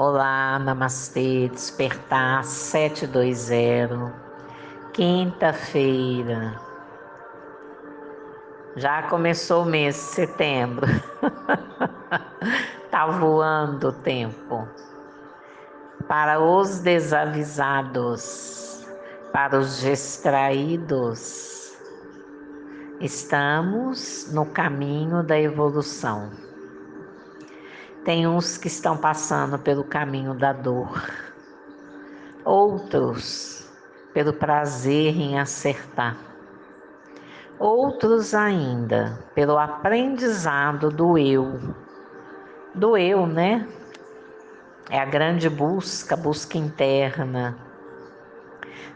Olá, Namastê, Despertar 720, quinta-feira. Já começou o mês de setembro. tá voando o tempo. Para os desavisados, para os distraídos, estamos no caminho da evolução tem uns que estão passando pelo caminho da dor, outros pelo prazer em acertar, outros ainda pelo aprendizado do eu. Do eu, né? É a grande busca, busca interna.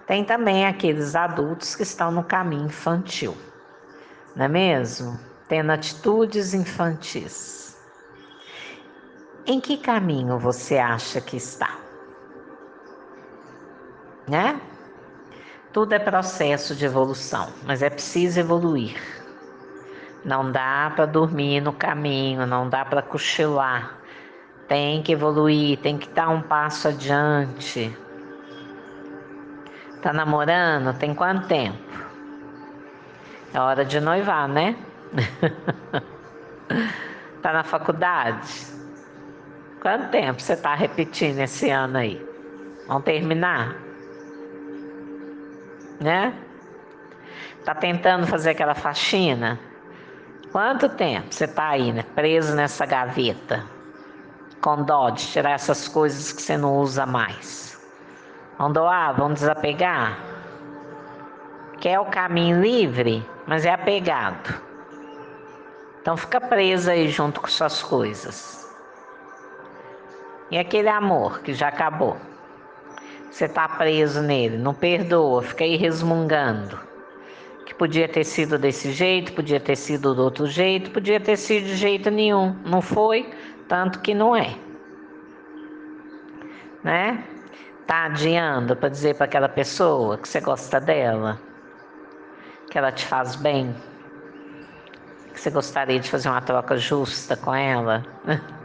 Tem também aqueles adultos que estão no caminho infantil, não é mesmo? Tendo atitudes infantis. Em que caminho você acha que está? Né? Tudo é processo de evolução, mas é preciso evoluir. Não dá para dormir no caminho, não dá para cochilar. Tem que evoluir, tem que dar um passo adiante. Tá namorando? Tem quanto tempo? É hora de noivar, né? tá na faculdade? Quanto tempo você está repetindo esse ano aí? Vamos terminar? Né? Tá tentando fazer aquela faxina? Quanto tempo você está aí, né? Preso nessa gaveta? Com dó de tirar essas coisas que você não usa mais. Vamos doar? Vamos desapegar? Quer o caminho livre, mas é apegado. Então fica preso aí junto com suas coisas. E aquele amor que já acabou? Você está preso nele, não perdoa, fica aí resmungando. Que podia ter sido desse jeito, podia ter sido do outro jeito, podia ter sido de jeito nenhum. Não foi, tanto que não é. Né? Tá adiando para dizer para aquela pessoa que você gosta dela, que ela te faz bem, que você gostaria de fazer uma troca justa com ela.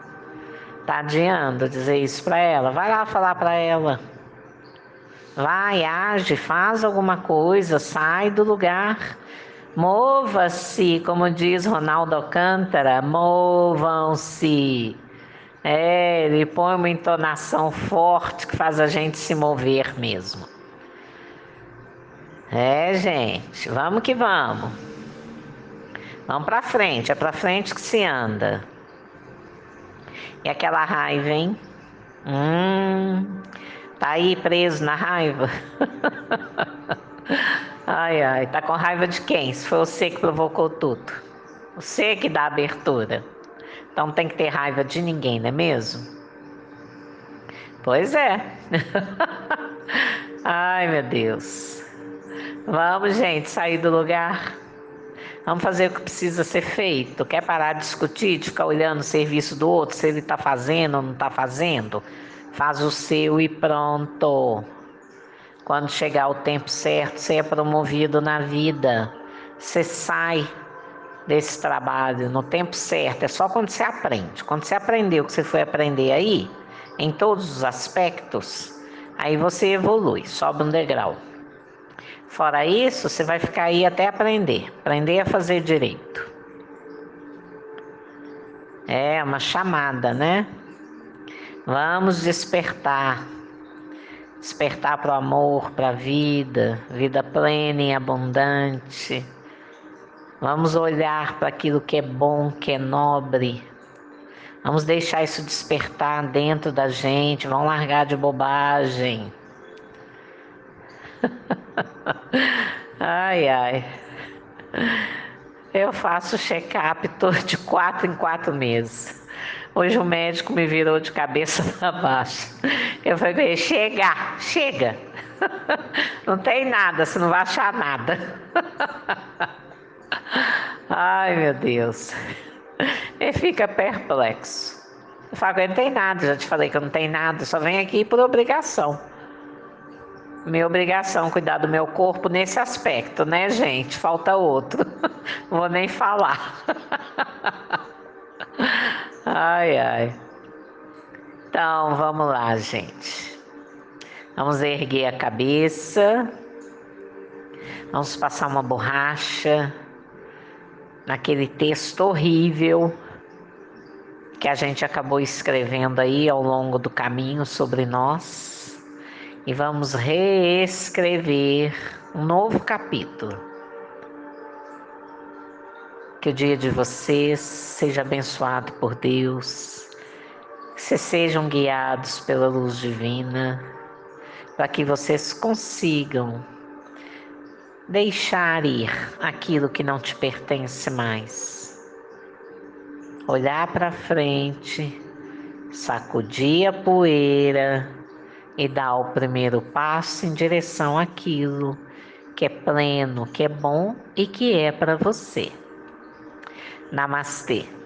Tá adiando dizer isso para ela? Vai lá falar para ela. Vai, age, faz alguma coisa, sai do lugar. Mova-se, como diz Ronaldo Alcântara, movam-se. É, ele põe uma entonação forte que faz a gente se mover mesmo. É, gente, vamos que vamos. Vamos para frente, é para frente que se anda. E aquela raiva, hein? Hum, tá aí preso na raiva? ai, ai, tá com raiva de quem? Se foi você que provocou tudo. Você que dá abertura. Então tem que ter raiva de ninguém, não é mesmo? Pois é. ai, meu Deus. Vamos, gente, sair do lugar. Vamos fazer o que precisa ser feito. Quer parar de discutir, de ficar olhando o serviço do outro, se ele está fazendo ou não está fazendo? Faz o seu e pronto. Quando chegar o tempo certo, você é promovido na vida. Você sai desse trabalho no tempo certo. É só quando você aprende. Quando você aprendeu o que você foi aprender aí, em todos os aspectos, aí você evolui, sobe um degrau. Fora isso, você vai ficar aí até aprender, aprender a fazer direito. É uma chamada, né? Vamos despertar. Despertar para o amor, para a vida, vida plena e abundante. Vamos olhar para aquilo que é bom, que é nobre. Vamos deixar isso despertar dentro da gente. Vamos largar de bobagem. ai, ai. Eu faço check-up de quatro em quatro meses. Hoje o médico me virou de cabeça para baixo. Eu falei, chega, chega. Não tem nada, você não vai achar nada. Ai, meu Deus. Ele fica perplexo. Eu falo, não tem nada, já te falei que eu não tenho nada, só vem aqui por obrigação minha obrigação cuidar do meu corpo nesse aspecto, né, gente? Falta outro. Não vou nem falar. Ai, ai. Então, vamos lá, gente. Vamos erguer a cabeça. Vamos passar uma borracha naquele texto horrível que a gente acabou escrevendo aí ao longo do caminho sobre nós e vamos reescrever um novo capítulo. Que o dia de vocês seja abençoado por Deus, que vocês sejam guiados pela luz divina, para que vocês consigam deixar ir aquilo que não te pertence mais. Olhar para frente, sacudir a poeira e dar o primeiro passo em direção àquilo que é pleno, que é bom e que é para você. Namastê.